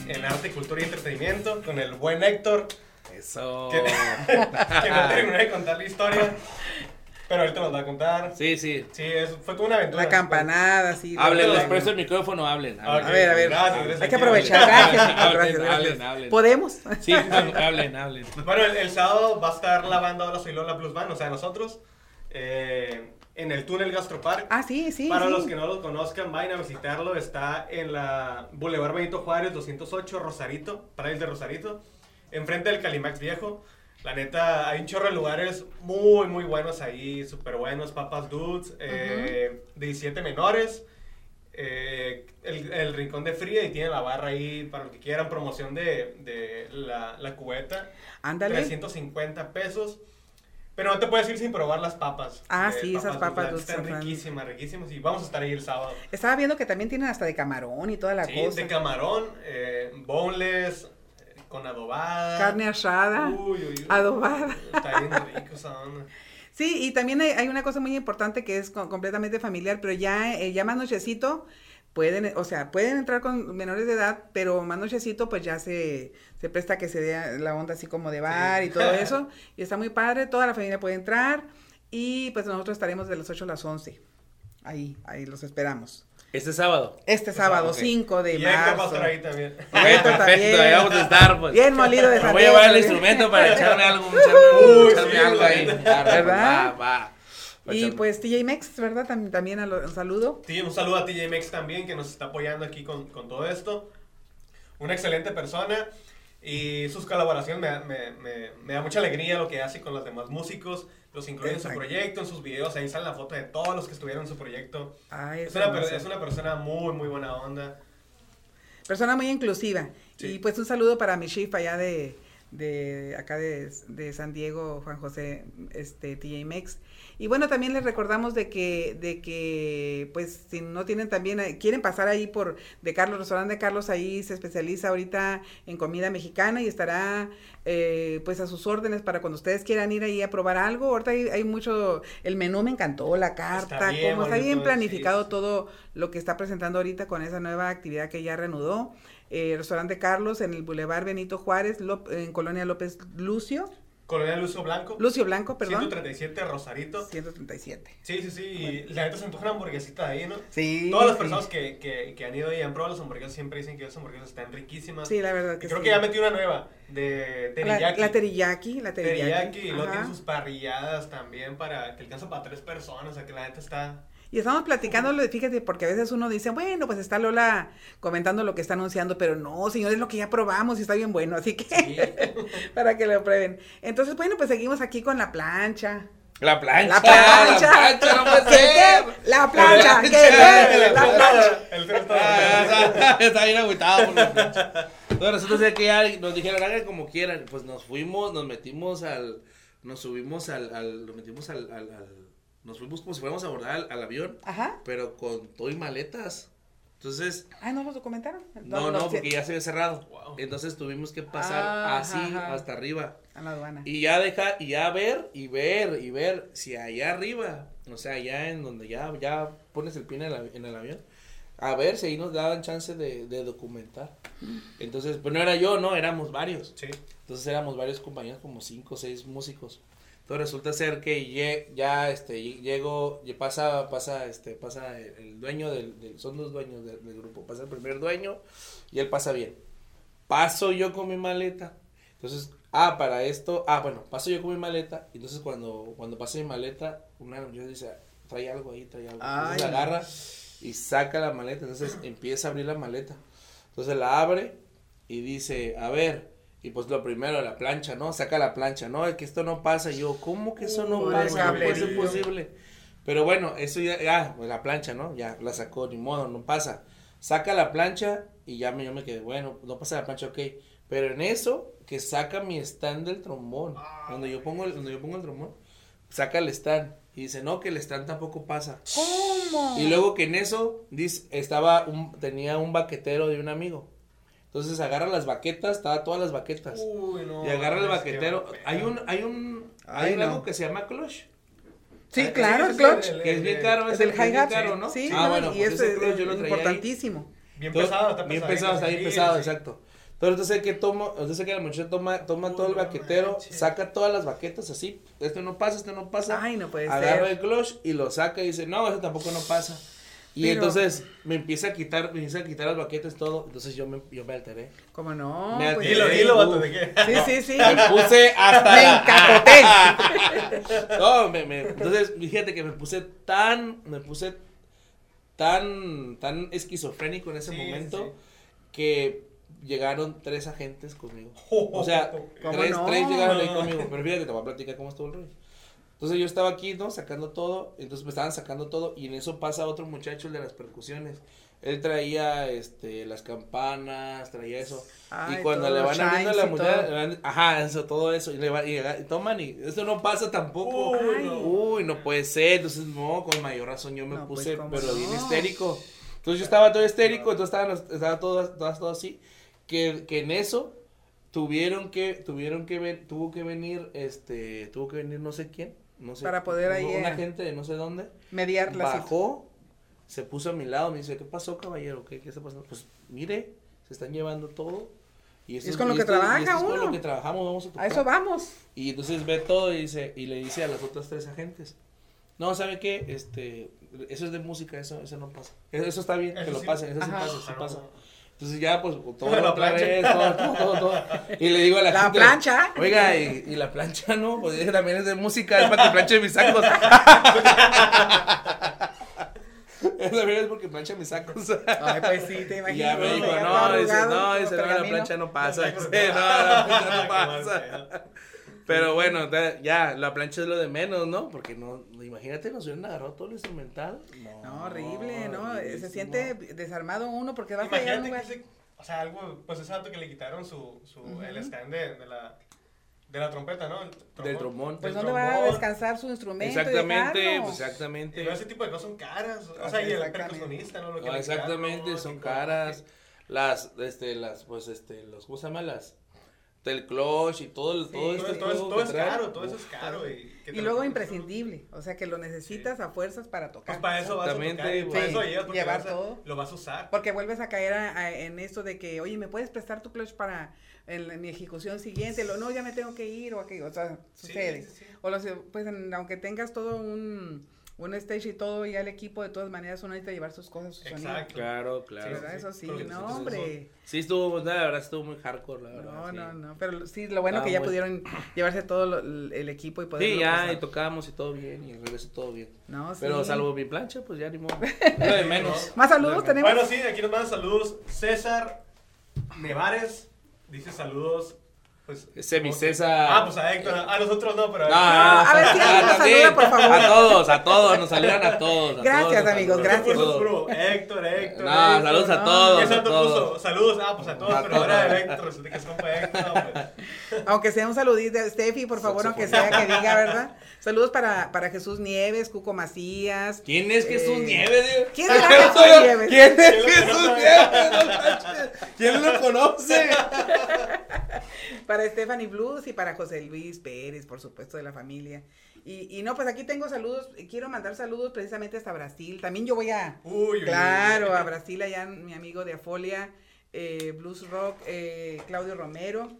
en Arte, Cultura y Entretenimiento con el buen Héctor, Eso. que, que no terminó de contar la historia, pero ahorita nos va a contar. Sí, sí. Sí, es- fue toda una aventura. La campanada, sí. Hablen, les presto el micrófono, hablen. A ver, a ver. Gracias, gracias. Hay que aprovechar. Gracias, Hablen, gracias, gracias. hablen, hablen. ¿Podemos? Sí, hablen, hablen. Bueno, el, el sábado va a estar la banda Hola Soy Lola Plus Band, o sea, nosotros, eh, en el túnel Gastropark. Ah, sí, sí. Para sí. los que no lo conozcan, vayan a visitarlo. Está en la Boulevard Benito Juárez 208, Rosarito, para de Rosarito, enfrente del Calimax Viejo. La neta, hay un chorro de lugares muy, muy buenos ahí, súper buenos. Papas Dudes, eh, 17 menores, eh, el, el Rincón de Fría y tiene la barra ahí para los que quieran. Promoción de, de la, la cubeta, Ándale. 350 pesos. Pero no te puedes ir sin probar las papas. Ah, sí, esas papas dulces. Están riquísimas, riquísimas. Y vamos a estar ahí el sábado. Estaba viendo que también tienen hasta de camarón y toda la Sí, cosa. de camarón, eh, boneless, eh, con adobada. Carne asada. Uy, uy, uy. adobada. Está bien rico esa onda. Sí, y también hay, hay una cosa muy importante que es co- completamente familiar, pero ya, eh, ya más nochecito pueden, o sea, pueden entrar con menores de edad, pero más nochecito pues ya se, se presta que se dé la onda así como de bar Sí. y todo eso, y está muy padre, toda la familia puede entrar, y pues nosotros estaremos de las 8 a las 11, ahí, ahí los esperamos. Este sábado. Este sábado ok. 5 de Y Héctor va a marzo. estar ahí también. Héctor perfecto, ahí vamos a estar, pues. Bien molido de Me voy a llevar el instrumento para echarme algo, echarme, Uy, echarme sí, algo ahí. ¿Verdad? Va, va. Y pues TJ Mex, ¿verdad? Tam- También a lo- un saludo. Un saludo a TJ Mex también, que nos está apoyando aquí con, con todo esto. Una excelente persona. Y sus colaboraciones me, me, me, me da mucha alegría lo que hace con los demás músicos. Los incluye en su proyecto, en sus videos. Ahí sale la foto de todos los que estuvieron en su proyecto. Ay, Es es una, es una persona muy, muy buena onda. Persona muy inclusiva. Sí. Y pues un saludo para mi chief allá de, de acá de, de San Diego, Juan José, este, TJ Mex. Y bueno, también les recordamos de que, de que, pues, si no tienen también, eh, quieren pasar ahí por, de Carlos, restaurante de Carlos, ahí se especializa ahorita en comida mexicana y estará, eh, pues, a sus órdenes para cuando ustedes quieran ir ahí a probar algo. Ahorita hay, hay mucho, el menú me encantó, la carta, bien como está bien sí, planificado todo lo que está presentando ahorita con esa nueva actividad que ya reanudó. Eh, restaurante Carlos en el Boulevard Benito Juárez, Lop- en Colonia López Lucio. Coronel Lucio Blanco. Lucio Blanco, perdón. 137 Rosarito. 137. Sí, sí, sí. Y la neta se antoja una hamburguesita de ahí, ¿no? Sí. Todas las personas que, que, que han ido y han probado las hamburguesas siempre dicen que las hamburguesas están riquísimas. Sí, la verdad que y creo sí. que ya metí una nueva de teriyaki. La, la teriyaki, la teriyaki. Teriyaki. Y luego tiene sus parrilladas también para que alcanza para tres personas. O sea, que la neta está... Y estamos platicando, fíjate, porque a veces uno dice, bueno, pues está Lola comentando lo que está anunciando, pero no, señores, lo que ya probamos y está bien bueno, así que para que lo prueben. Entonces, bueno, pues seguimos aquí con la plancha. La plancha. La plancha. La plancha, no puede ¿Qué, ser. qué? La plancha. ¿Qué, plancha. qué? La plancha. El tren Ah, está, está bien agüitado por la plancha. Entonces resulta ser que ya nos dijeron, hagan como quieran. Pues nos fuimos, nos metimos al, nos subimos al, al nos metimos al, al, al- nos fuimos como si fuéramos a abordar al, al avión, Ajá. pero con todo y maletas. Entonces, Ay, ¿no nos documentaron? no, no, porque ya se había cerrado. Wow. Entonces tuvimos que pasar Ah, así ajá. hasta arriba. A la aduana. Y ya deja, y ya ver, y ver, y ver si allá arriba, o sea, allá en donde ya, ya pones el pie en el, en el avión, a ver si ahí nos daban chance de, de documentar. Entonces, pues no era yo, no, éramos varios. Sí. Entonces éramos varios compañeros, como cinco o seis músicos. Entonces resulta ser que ya este lle- llego, pasa, pasa, este, pasa el, el dueño del, del- son dos dueños del, del grupo, pasa el primer dueño y él pasa bien. Paso yo con mi maleta. Entonces, ah, para esto, ah, bueno, paso yo con mi maleta. Entonces cuando, cuando pasa mi maleta, una yo dice, trae algo ahí, trae algo. Entonces Ay. agarra y saca la maleta. Entonces empieza a abrir la maleta. Entonces la abre y dice, a ver, y pues lo primero, la plancha, ¿no? Saca la plancha, ¿no? Es que esto no pasa. Y yo, ¿cómo que eso no Uy, pasa? No puede ser posible. Pero bueno, eso ya, ya, pues la plancha, ¿no? Ya la sacó, ni modo, no pasa. Saca la plancha y ya me, yo me quedé, bueno, no pasa la plancha, ok. Pero en eso, que saca mi stand del trombón, donde yo pongo el, donde yo pongo el trombón, saca el stand. Y dice, no, que el stand tampoco pasa. ¿Cómo? Y luego que en eso dice, estaba un, tenía un baquetero de un amigo. Entonces agarra las baquetas, estaba todas las baquetas. Uy, no. y agarra el baquetero. Hay un, hay un, Ay, hay no. algo que se llama clutch. Sí, Ah, claro, el clutch. el- Que es bien caro, Es el caro, ¿no? Sí, ah, no, bueno, y pues eso es, clutch yo lo traía ahí. importantísimo. Bien pesado, está Bien pesado. pesado, está bien Sí, pesado, sí. exacto. Entonces, entonces que tomo, entonces que la muchacha toma, toma Uy, todo el baquetero, saca todas las baquetas así, esto no pasa, esto no pasa. Ay, no puede agarra ser. el clutch y lo saca y dice, no, eso tampoco no pasa. Y Pero- entonces me empieza a quitar, me empieza a quitar las baquetas todo, entonces yo me, yo me alteré. ¿Cómo no? Me Pues, Dilo, alteré. dilo, vato, ¿de qué? Sí, sí, sí. Me puse hasta Me la- encapoté. No, me, me- entonces fíjate que me puse tan, me puse tan, tan esquizofrénico en ese Sí, momento sí. que llegaron tres agentes conmigo. O sea, ¿Cómo tres, no? tres llegaron ahí conmigo. Pero fíjate, te voy a platicar cómo estuvo el rollo. Entonces yo estaba aquí, ¿no? Sacando todo. Entonces me estaban sacando todo. Y en eso pasa otro muchacho, el de las percusiones. Él traía, este, las campanas, traía eso. Ay, y cuando le van abriendo la van- ajá, eso, todo eso. Y, le va- y, y toman y esto no pasa tampoco. Uy, no. Uy, no puede ser. Entonces, no, con mayor razón yo me No, pues, puse, ¿cómo pero no? bien histérico. Entonces yo estaba todo histérico, entonces estaban, los- estaba todo, todo, todo así. Que, que en eso tuvieron que, tuvieron que ven, tuvo que venir, este, tuvo que venir no sé quién, no sé. Para poder ahí, Una eh, gente de no sé dónde. Mediar la Bajó, se puso a mi lado, me dice, ¿qué pasó, caballero? ¿Qué, qué está pasando? Pues, mire, se están llevando todo. Y esto Es con lo que esto- trabaja esto es con uno. lo que trabajamos, vamos a eso vamos. Y entonces ve todo y dice, y le dice a las otras tres agentes, no, ¿sabe qué? Este, eso es de música, eso, eso no pasa. Eso, eso está bien, que lo pasen, eso sí pasa, sí pasa. Entonces ya, pues, todo La plancha. vez, todo, todo, todo, todo. Y le digo a la, La gente, plancha. Oiga, y, y la plancha, ¿no? Pues ella también es de música, es para que planche mis sacos. Esa también es porque plancha mis sacos. Ay, pues sí, te Y imagino. ya me dijo, no, dice, no, dice, no, la plancha no pasa. Dice, no, la plancha no pasa. Pero bueno, ya, la plancha es lo de menos, ¿no? Porque no, imagínate, nos hubieran agarrado todo el instrumental. No, No, horrible, ¿no? Se siente desarmado uno porque va a fallar un Imagínate que ese, o sea, algo, pues ese dato que le quitaron su, su, el stand de, de la, de la trompeta, ¿no? El Del trombón. Pues ¿dónde va a trombón. descansar su instrumento? y Exactamente, pues, Y exactamente. luego ese tipo de cosas son caras. O Ajá, sea, y el percusionista, ¿no? Lo que No, le quitaron, exactamente, ¿no? son Que- caras. Las, este, las, pues, este, los, ¿cómo se llama? Las, del clutch y todo, el, todo, este todo, todo, todo es caro, todo eso es caro. Y, y luego imprescindible, o sea que lo necesitas a fuerzas para tocar. Pues para eso vas a tocar, y para eso llevas porque llevar todo. lo vas a usar. Porque vuelves a caer en esto de que, oye, ¿me puedes prestar tu clutch para en, mi ejecución siguiente? Lo, no, ya me tengo que ir o aquello, o sea, sucede. o los, pues aunque tengas todo un un stage y todo, y al equipo, de todas maneras, uno necesita llevar sus cosas, sus Exacto. Claro, claro. Eso sí, no, hombre. Sí, estuvo, la verdad, estuvo muy hardcore, la verdad. No, no, no, pero sí, lo bueno que ya pudieron llevarse todo el equipo y poder. Sí, ya, y tocábamos y todo bien, y regresó todo bien. No, sí. Pero salvo mi plancha, pues ya ni modo. No de menos. Más saludos tenemos. Bueno, sí, aquí nos mandan saludos. César Nevares dice saludos pues, Semi César. Ah, pues a Héctor. A nosotros no, pero. No, a ver si nos saluda, por favor. A todos, a todos, nos saludan a todos. gracias, amigos, gracias. Héctor, Héctor. No, saludos a todos. A todos. Saludos, ah, pues a todos, pero ahora de Héctor, resulta que es compa Héctor. Pues. Aunque sea un saludito de Steffi, por favor, aunque sea que diga, ¿verdad? Saludos para, para Jesús Nieves, Cuco Macías. ¿Quién es Jesús eh, Nieves? ¿Quién es Jesús Nieves? ¿Quién es Jesús Nieves? ¿Quién lo conoce? para Stephanie Blues y para José Luis Pérez, por supuesto, de la familia. Y, y no, pues aquí tengo saludos, quiero mandar saludos precisamente hasta Brasil. También yo voy a, uy, claro, a Brasil, allá mi amigo de Afolia, eh, Blues Rock, eh, Claudio Romero.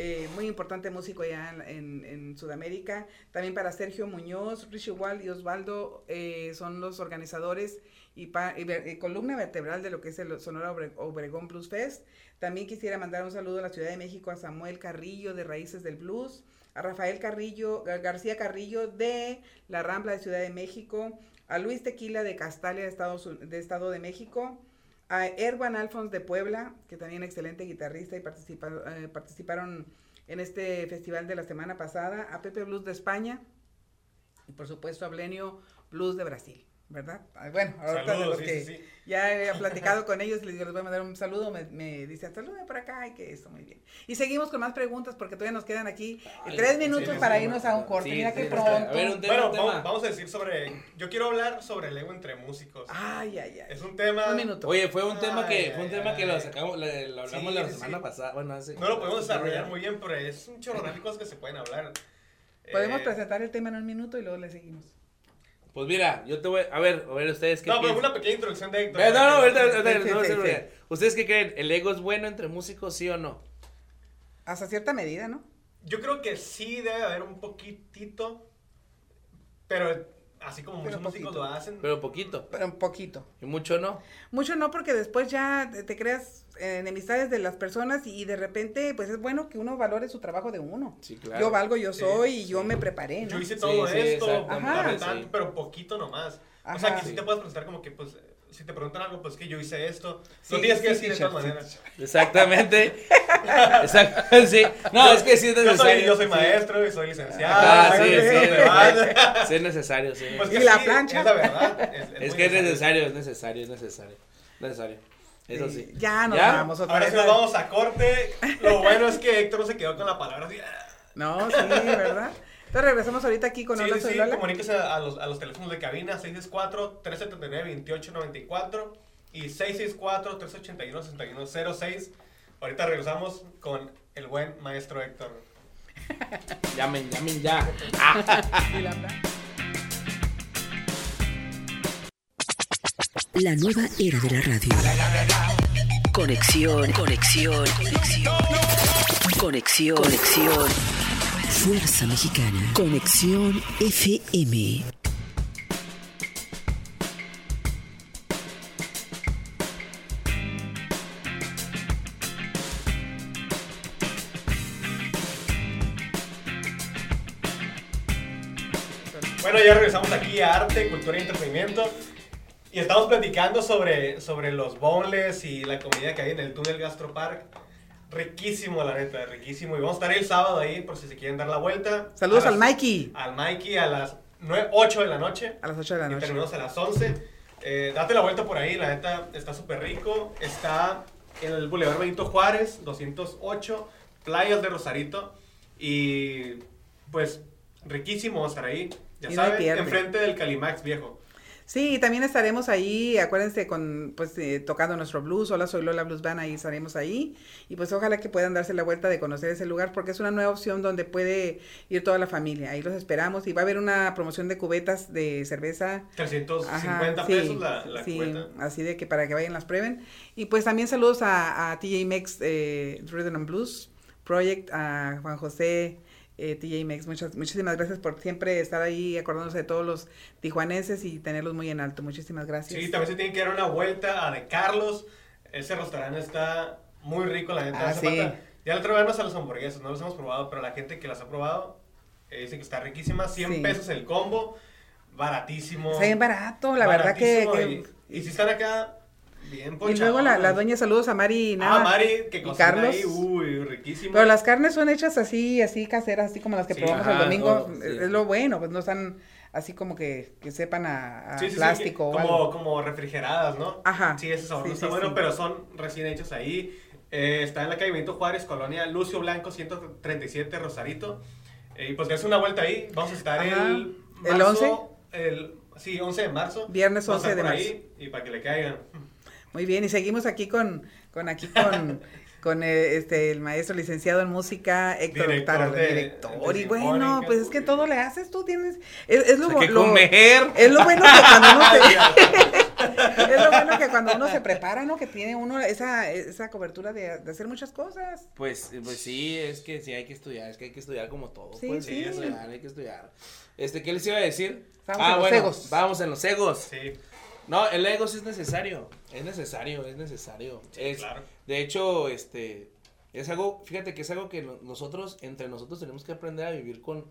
Eh, muy importante músico allá en, en, Sudamérica. También para Sergio Muñoz, Richie Wall y Osvaldo eh, son los organizadores y, y, columna vertebral de lo que es el Sonora Obregón Blues Fest. También quisiera mandar un saludo a la Ciudad de México a Samuel Carrillo de Raíces del Blues, a Rafael Carrillo, García Carrillo de La Rambla de Ciudad de México, a Luis Tequila de Castalia de, Estados, de Estado de México, a Erwan Alfons de Puebla, que también excelente guitarrista y eh, participaron en este festival de la semana pasada, a Pepe Blues de España y por supuesto a Blenio Blues de Brasil. ¿Verdad? Bueno, ahorita de que ya he platicado con ellos, les, les voy a mandar un saludo, me, me dicen, saludos por acá, y que esto, muy bien. Y seguimos con más preguntas porque todavía nos quedan aquí tres minutos para irnos a un corte, mira qué pronto. A ver, un tema, bueno, Vamos, a decir sobre, yo quiero hablar sobre el ego entre músicos. Ay, ay, ay. Es un tema. Un minuto. Oye, fue un tema que, fue un tema que lo sacamos, lo hablamos la semana pasada, bueno, hace. No lo podemos desarrollar muy bien, pero es un chorro de cosas que se pueden hablar. Podemos eh, presentar el tema en un minuto y luego le seguimos. Pues mira, yo te voy a ver, a ver ustedes qué No, pero una pequeña introducción de Héctor. no, no, ahorita, no, ¿Ustedes qué creen? ¿El ego es bueno entre músicos, sí o no? Hasta cierta medida, ¿no? Yo creo que sí debe haber un poquitito, pero Así como muchos músicos lo hacen. Pero poquito. Pero un poquito. ¿Y mucho no? Mucho no, porque después ya te creas enemistades de las personas y de repente, pues es bueno que uno valore su trabajo de uno. Sí, claro. Yo valgo, yo soy y yo me preparé, ¿no? Yo hice todo esto, pero poquito nomás. O sea, que sí te puedes presentar como que, pues, si te preguntan algo, pues que yo hice esto. no tienes que decir de todas maneras. Exactamente. Exacto, sí. No, es que sí es necesario. Yo soy, maestro y soy licenciado. Ah, sí, sí. Sí, es necesario, sí. Pues y la plancha. Es la verdad. Es, que es necesario, es necesario, es necesario. Necesario. Eso sí. Ya nos vamos otra Ahora sí nos vamos a corte. Lo bueno es que Héctor no se quedó con la palabra así. No, sí, ¿verdad? Entonces regresamos ahorita aquí con sí, Hola sí, comuníquese a los, a los teléfonos de cabina 664-379-2894 y 664-381-6106. Ahorita regresamos con el buen maestro Héctor. llamen, llamen ya. La nueva era de la radio. Conexión, conexión, conexión. Conexión, conexión. Fuerza Mexicana. Conexión FM. Bueno, ya regresamos aquí a Arte, Cultura y Entretenimiento. Y estamos platicando sobre, sobre los boneless y la comida que hay en el túnel Gastropark. Riquísimo, la neta, riquísimo. Y vamos a estar el sábado ahí por si se quieren dar la vuelta. Saludos al Mikey. Al Mikey a las 9, 8 de la noche. A las 8 de la noche. Y terminamos a las 11. Eh, date la vuelta por ahí, la neta está súper rico. Está en el Boulevard Benito Juárez, 208, Playas de Rosarito. Y pues riquísimo estar ahí. Ya sabes, enfrente del Calimax viejo. Sí, también estaremos ahí, acuérdense, con pues eh, tocando nuestro blues, hola soy Lola Blues Band, ahí estaremos ahí, y pues ojalá que puedan darse la vuelta de conocer ese lugar, porque es una nueva opción donde puede ir toda la familia, ahí los esperamos, y va a haber una promoción de cubetas de cerveza. 350 pesos la, la sí, así de que para que vayan las prueben, y pues también saludos a, TJ Mex eh, Rhythm and Blues Project, a Juan José, eh, TJ Mex, muchas, muchísimas gracias por siempre estar ahí acordándose de todos los tijuanenses y tenerlos muy en alto. Muchísimas gracias. Sí, también se tienen que dar una vuelta a De Carlos. Ese restaurante está muy rico, la gente. Ah, sí. Ya le traemos a los hamburguesas, no los hemos probado, pero la gente que las ha probado eh, dice que está riquísima. 100 pesos el combo, baratísimo. Está bien barato, la verdad que... y si están acá, y luego la, la, dueña, saludos a Mari nada, Ah, Mari, que y Carlos. Ahí, uy, riquísimo. Pero las carnes son hechas así, así caseras, así como las que probamos el domingo. Es lo bueno, pues no están así como que, que sepan a, plástico. como, como refrigeradas, ¿no? Ajá. Sí, ese sabor está bueno, pero son recién hechos ahí. Eh, está en la calle Benito Juárez, Colonia Lucio Blanco, 137, Rosarito. Eh, y pues es una vuelta ahí. Vamos a estar el marzo, ¿El 11? El, sí, 11 de marzo. Viernes 11 de marzo. Ahí, y para que le caigan. Muy bien, y seguimos aquí con, con aquí con, con eh, este el maestro licenciado en música, Héctor director, director. y bueno, pues es que todo le haces, tú tienes, es, lo, que comer. es lo bueno que cuando uno se, es lo bueno que cuando uno se prepara, ¿no? Que tiene uno esa, esa cobertura de, hacer muchas cosas. Pues, pues sí, es que sí hay que estudiar, es que hay que estudiar como todo. Sí, pues, sí. Hay que estudiar, hay que estudiar. Este, ¿qué les iba a decir? Vamos ah, en los bueno, vamos en los egos. Sí. No, el ego sí es necesario. Es necesario, es necesario. es, claro. De hecho, este, es algo, fíjate que es algo que nosotros, entre nosotros tenemos que aprender a vivir con,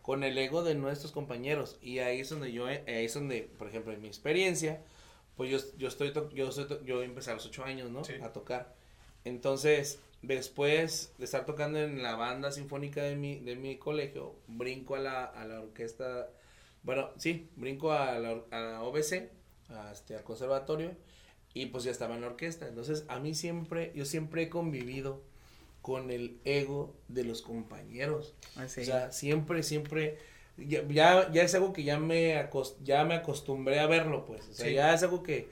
con el ego de nuestros compañeros. Y ahí es donde yo, ahí es donde, por ejemplo, en mi experiencia, pues yo, yo estoy, yo, yo empecé a los ocho años, ¿no? A tocar. Entonces, después de estar tocando en la banda sinfónica de mi, de mi colegio, brinco a la, a la orquesta, bueno, sí, brinco a la, a la OBC este, al conservatorio y pues ya estaba en la orquesta. Entonces a mí siempre, yo siempre he convivido con el ego de los compañeros. Ah, o sea, siempre, siempre, ya, ya, es algo que ya me, ya me acostumbré a verlo, pues. O sea, ya es algo que...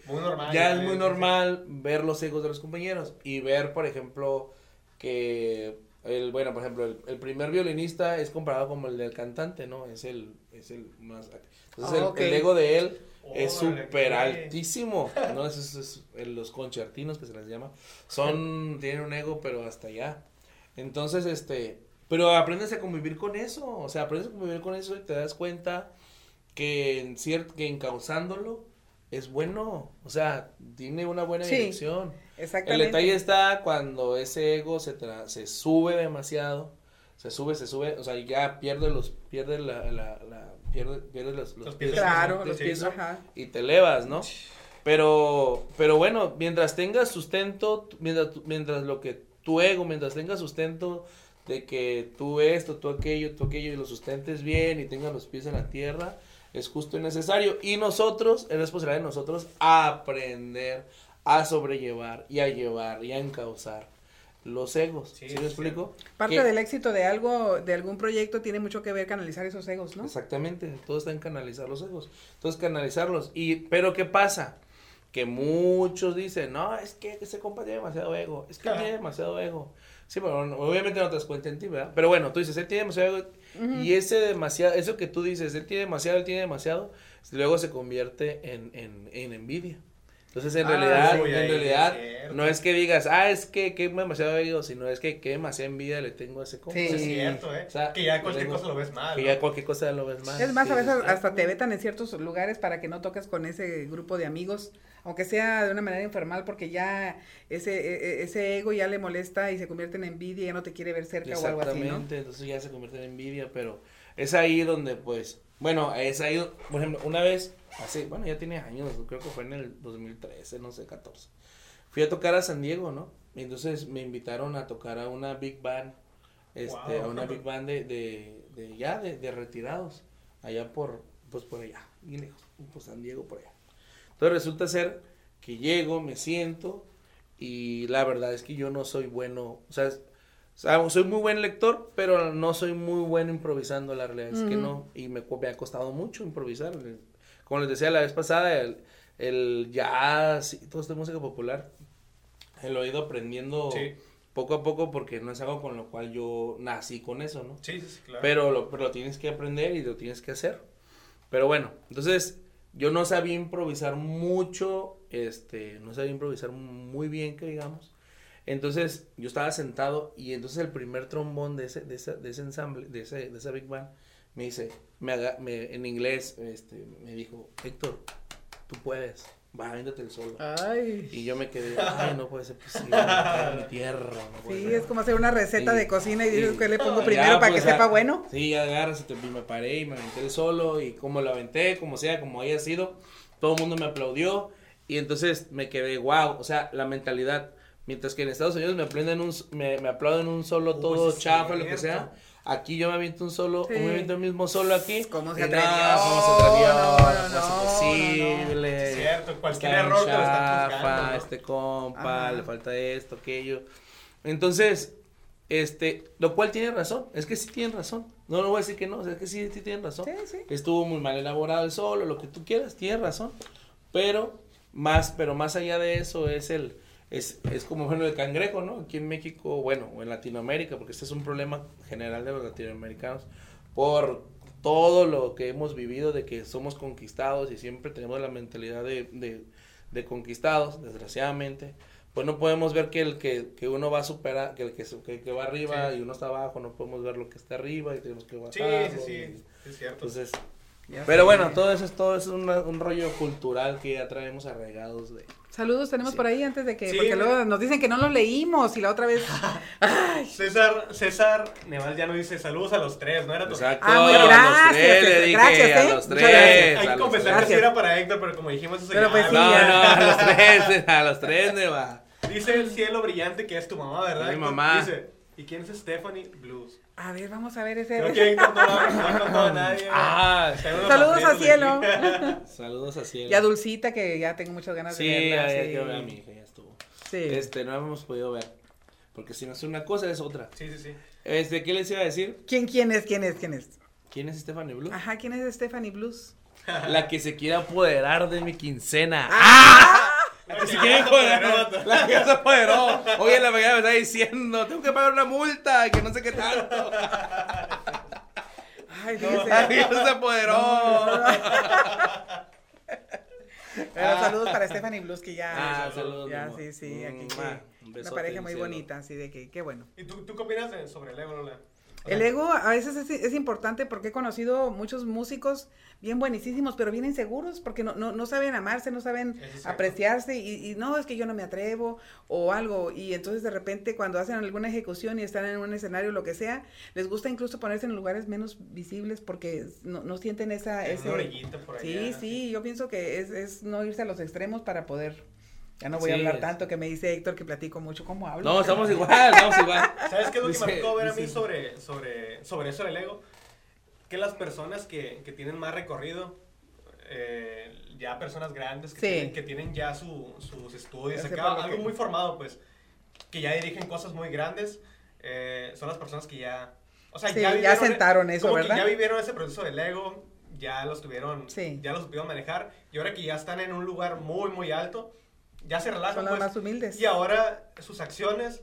Ya es muy normal ver los egos de los compañeros y ver, por ejemplo, que el, bueno, por ejemplo, el, primer violinista es comparado como el del cantante, ¿no? Es el, es el más... Entonces ah, el ego de él es súper altísimo. ¿no? Es, es, los concertinos que se les llama. Son, tienen un ego, pero hasta allá. Entonces, este, pero aprendes a convivir con eso. O sea, aprendes a convivir con eso y te das cuenta que en cierto, que encauzándolo es bueno. O sea, tiene una buena dirección. Exactamente. El detalle está cuando ese ego se, se sube demasiado. Se sube, se sube, o sea, ya pierde los, pierde la, la pierdes, los, los, pies, claro, los pies y te elevas, ¿no? Pero, pero bueno, mientras tengas sustento, mientras, mientras lo que tu ego, mientras tengas sustento de que tú esto, tú aquello, tú aquello y lo sustentes bien y tengas los pies en la tierra, es justo y necesario. Y nosotros, es responsabilidad de nosotros aprender a sobrellevar y a llevar y a encauzar los egos. ¿Sí, me explico? Parte del éxito de algo, de algún proyecto tiene mucho que ver canalizar esos egos, ¿no? Exactamente, todo está en canalizar los egos. Entonces, canalizarlos. Y, pero ¿qué pasa? Que muchos dicen, no, es que ese compa tiene demasiado ego, es que tiene demasiado ego. Sí, pero obviamente no te das cuenta en ti, ¿verdad? Pero bueno, tú dices, él tiene demasiado ego. Y ese demasiado, eso que tú dices, él tiene demasiado, él tiene demasiado, luego se convierte en, en, en envidia. Entonces, en ah, realidad, en realidad, no es que digas, ah, es que, que demasiado ego, sino es que, que demasiada envidia le tengo a ese compa. Sí, es cierto, ¿eh? O sea, que ya cualquier cosa lo ves mal. Que ya cualquier cosa lo ves mal. Es más, a veces hasta te vetan en ciertos lugares para que no toques con ese grupo de amigos, aunque sea de una manera informal, porque ya ese, e, e, ese ego ya le molesta y se convierte en envidia y ya no te quiere ver cerca o algo así, Exactamente, entonces ya se convierte en envidia, pero es ahí donde, pues, bueno, es ahí, por ejemplo, una vez Hace, bueno, ya tiene años, creo que fue en el 2013, no sé, 14. Fui a tocar a San Diego, ¿no? Y entonces me invitaron a tocar a una big band, este, a una big band de, de, de ya, de, de, retirados, allá por, pues por allá, bien lejos, por San Diego, por allá. Entonces resulta ser que llego, me siento, y la verdad es que yo no soy bueno, o sea, soy muy buen lector, pero no soy muy bueno improvisando, la realidad es que no, y me, me ha costado mucho improvisar, como les decía la vez pasada, el, el jazz y toda esta música popular, lo he ido aprendiendo poco a poco porque no es algo con lo cual yo nací con eso, ¿no? Sí, sí, claro. Pero lo, pero lo tienes que aprender y lo tienes que hacer. Pero bueno, entonces yo no sabía improvisar mucho, este, no sabía improvisar muy bien, que digamos. Entonces yo estaba sentado y entonces el primer trombón de ese, de ese, de ese ensamble, de, ese, de esa big band, me dice, me, haga, me en inglés, este, me dijo, Héctor, tú puedes va, véndete el solo. Ay. Y yo me quedé, ay, no puede ser posible, mi tierra. sí, es como hacer una receta de cocina y dices que le pongo primero para pues, que sepa bueno. Sí, agarras y me paré y me aventé el solo y como lo aventé, como sea, como haya sido, todo el mundo me aplaudió y entonces me quedé, wow, o sea, la mentalidad. Mientras que en Estados Unidos me aprenden un, me, me aplauden un solo todo chafa, lo que sea Aquí yo me aviento un solo, sí. me aviento el mismo solo aquí. ¿Cómo se atrevió? ¿Cómo se atrevió? No, no, no, posible. Es cierto, cualquier error que lo están juzgando, Este compa, Ajá. le falta esto, aquello. Entonces, este, lo cual tiene razón, es que sí tienen razón. No, no voy a decir que no, es que sí, sí tienen razón. Sí, sí. Estuvo muy mal elaborado el solo, lo que tú quieras, tienes razón. Pero más, pero más allá de eso es el es, es como bueno el cangrejo, ¿no? Aquí en México, bueno, o en Latinoamérica, porque este es un problema general de los latinoamericanos, por todo lo que hemos vivido de que somos conquistados y siempre tenemos la mentalidad de, de, de conquistados, desgraciadamente, pues no podemos ver que el que, que uno va a superar, que el que, que, que va arriba y uno está abajo, no podemos ver lo que está arriba y tenemos que bajar. Sí, sí, sí, es cierto. Entonces, pero bueno, todo eso es todo es un, un rollo cultural que ya traemos arraigados de Saludos tenemos por ahí antes de que, porque luego nos dicen que no los leímos y la otra vez. César, César Neval ya no dice saludos a los tres, ¿no era tu Exacto, ah, muy gracias, le dije, gracias, ¿eh? a los tres. Hay que confesar que sí era para Héctor, pero como dijimos eso pero pues sí, No, no, a los tres, a los tres, Neva. Dice el cielo brillante que es tu mamá, ¿verdad? Mi mamá. Dice, ¿y quién es Stephanie Blues? A ver, vamos a ver ese. Creo que Héctor no, ha contado a nadie. Ah, saludos a Cielo. saludos a Cielo. Y a Dulcita, que ya tengo muchas ganas sí, de verla. Sí, ya ver a mi hija, ya estuvo. Sí. Este, no hemos podido ver. Porque si no es una cosa, es otra. Sí, sí, sí. Este, ¿qué les iba a decir? ¿Quién, quién es, quién es, quién es? ¿Quién es Stephanie Blues? Ajá, ¿quién es Stephanie Blues? La que se quiere apoderar de mi quincena. ¡Ah! La que se quiere apoderar. La que se apoderó. Hoy en la mañana me está diciendo, tengo que pagar una multa, que no sé qué tanto. Ay, No, fíjese. se apoderó. Pero saludos para Stephanie Blues, que ya. Ah, saludos, Ya, sí, sí, aquí. Mm, que- un una pareja muy bonita, así de que, qué bueno. ¿Y tú, tú qué opinas de- sobre el ego, Lola? El ego a veces es, es importante porque he conocido muchos músicos bien buenísimos, pero bien inseguros porque no, no, no saben amarse, no saben es apreciarse y, y no, es que yo no me atrevo o algo. Y entonces de repente cuando hacen alguna ejecución y están en un escenario, lo que sea, les gusta incluso ponerse en lugares menos visibles porque no, no sienten esa... es ese- por allá. Sí, sí, yo pienso que es, es no irse a los extremos para poder... Ya no voy a hablar es- tanto que me dice Héctor que platico mucho. ¿Cómo hablo? No, estamos igual, estamos igual. ¿Sabes qué es lo que Dice- me tocó ver a mí dice- sobre, sobre, sobre eso del ego? Que las personas que, que tienen más recorrido, eh, ya personas grandes que, Sí. tienen, que tienen ya su- sus estudios, acá, algo que- muy formado, pues, que ya dirigen cosas muy grandes, eh, son las personas que ya... O sea, Sí, ya, ya vivieron- sentaron eso, como que ¿verdad? ya vivieron ese proceso del ego, ya los tuvieron, Sí. ya los supieron manejar, y ahora que ya están en un lugar muy, muy alto, ya se relajan, Son las pues, más humildes. y ahora sus acciones,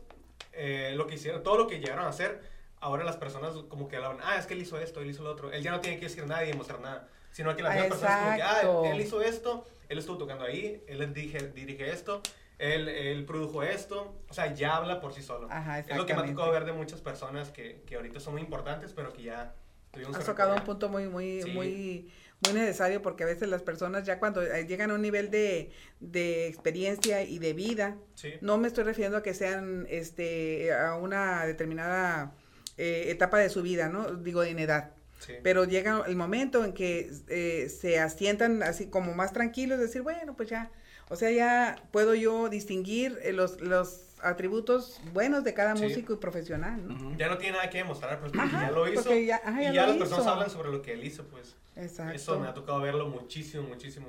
eh, lo que hicieron, todo lo que llegaron a hacer, ahora las personas como que hablaban, ah, es que él hizo esto, él hizo lo otro. Él ya no tiene que decir nada y demostrar nada. Sino que las Ah, personas como que, ah, él hizo esto, él estuvo tocando ahí, él dirige, dirige esto, él, él produjo esto. O sea, ya habla por sí solo. Ajá, es lo que me ha tocado ver de muchas personas que, que ahorita son muy importantes, pero que ya tuvieron Has tocado un punto muy, muy, Sí. muy, muy necesario porque a veces las personas ya cuando eh, llegan a un nivel de, de experiencia y de vida, Sí. no me estoy refiriendo a que sean este a una determinada eh, etapa de su vida, ¿no? Digo en edad. sí. Pero llega el momento en que eh, se asientan así como más tranquilos, decir, bueno, pues ya, o sea, ya puedo yo distinguir eh, los, los atributos buenos de cada Sí. músico y profesional. Ya no tiene nada que demostrar, pues, porque Ajá, ya lo hizo. porque ya- ajá, ya y ya lo las personas hablan sobre lo que él hizo, pues. Exacto. Eso me ha tocado verlo muchísimo, muchísimo.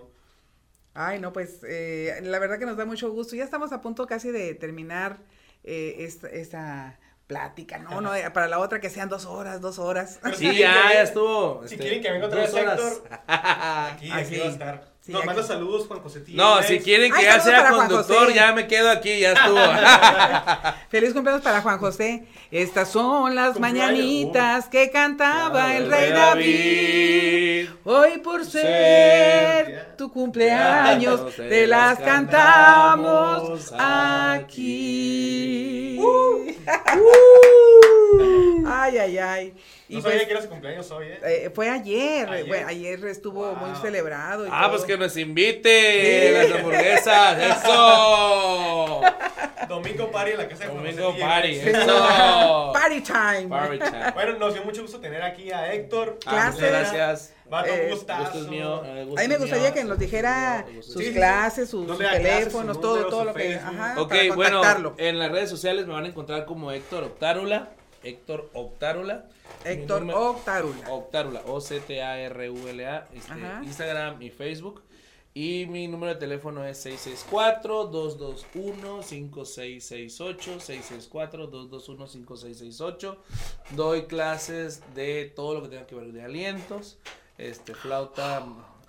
Ay, no, pues eh, la verdad que nos da mucho gusto. Ya estamos a punto casi de terminar eh, esta, esta plática, no, no, para la otra que sean dos horas, dos horas. sí, ya, ya estuvo. Si este, quieren que venga otra vez Héctor, aquí, aquí va a estar. Nos manda saludos Juan Josetín. No, si quieren que ya sea conductor, ya me quedo aquí, ya estuvo. Feliz cumpleaños para Juan José. Estas son las mañanitas que cantaba el rey David. Hoy por ser tu cumpleaños, te las cantamos aquí. Uh. Ay, ay, ay. Y no sabía pues, que era su cumpleaños hoy, ¿eh? eh fue ayer, ayer, estuvo muy celebrado. Y ah, pues que nos invite las hamburguesas, eso. Domingo party en la casa de Domingo party, eso. Party time. Party time. Bueno, nos dio mucho gusto tener aquí a Héctor. Ah, muchas gracias. Vato, eh, gustazo. mío, eh, a mí me gustaría que nos dijera sus clases, sus, teléfonos, todo, todo lo que. Ajá, ok, bueno, en las redes sociales me van a encontrar como Héctor Optárula. Héctor Optárula. Héctor Octárula. Octárula, O-C-T-A-R-U-L-A, este, Instagram y Facebook. Y mi número de teléfono es 664-221-5668. 664-221-5668. Doy clases de todo lo que tenga que ver de alientos, este, flauta.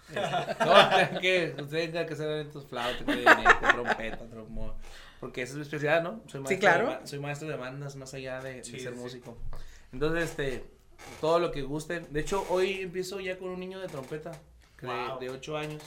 No, que, tenga que ser alientos, flauta, trompeta, trombón. Porque esa es mi especialidad, ¿no? Soy maestro sí, claro. De, soy maestro de bandas más allá de, ser músico. Entonces, este, todo lo que gusten. De hecho, hoy empiezo ya con un niño de trompeta, de, 8 años.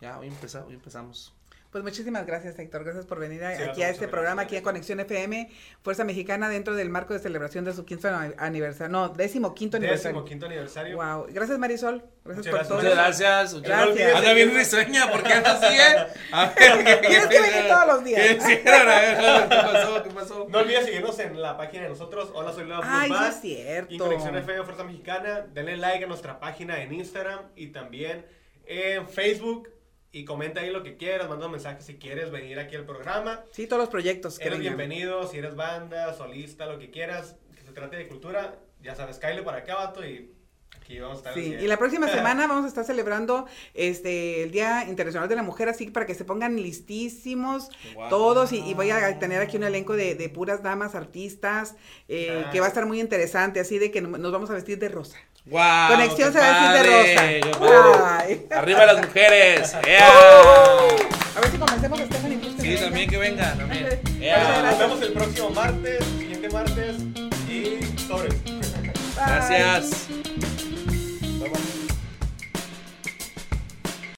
Ya, hoy, empezamos, hoy empezamos. Pues muchísimas gracias, Héctor. Gracias por venir aquí a este programa, aquí a Conexión FM, Fuerza Mexicana, dentro del marco de celebración de su quinto aniversario. No, décimo quinto aniversario. Décimo quinto aniversario. Wow. Gracias, Marisol. Gracias por todo. Muchas gracias. gracias. Anda bien risueña, ¿por qué así, eh? Tienes que venir todos los días. ¿Qué pasó? ¿Qué pasó? No olvides seguirnos en la página de nosotros. Hola, soy Leo Ay, sí es cierto. Y Conexión FM, Fuerza Mexicana. Denle like a nuestra página en Instagram y también en Facebook y comenta ahí lo que quieras, manda un mensaje si quieres venir aquí al programa. Sí, todos los proyectos. Que eres bienvenido, si eres banda, solista, lo que quieras, que se trate de cultura, ya sabes, cállale para acá, vato, y aquí vamos a estar. Sí, y la próxima semana vamos a estar celebrando este el Día Internacional de la Mujer, así para que se pongan listísimos todos, y, voy a tener aquí un elenco de, de puras damas artistas, eh, que va a estar muy interesante, así de que nos vamos a vestir de rosa. Wow, Conexión se va a decir de rosa. Arriba las mujeres. A ver si convencemos a Stephanie. Sí, también que venga. También. Nos vemos el próximo martes, siguiente martes y sobre. Gracias.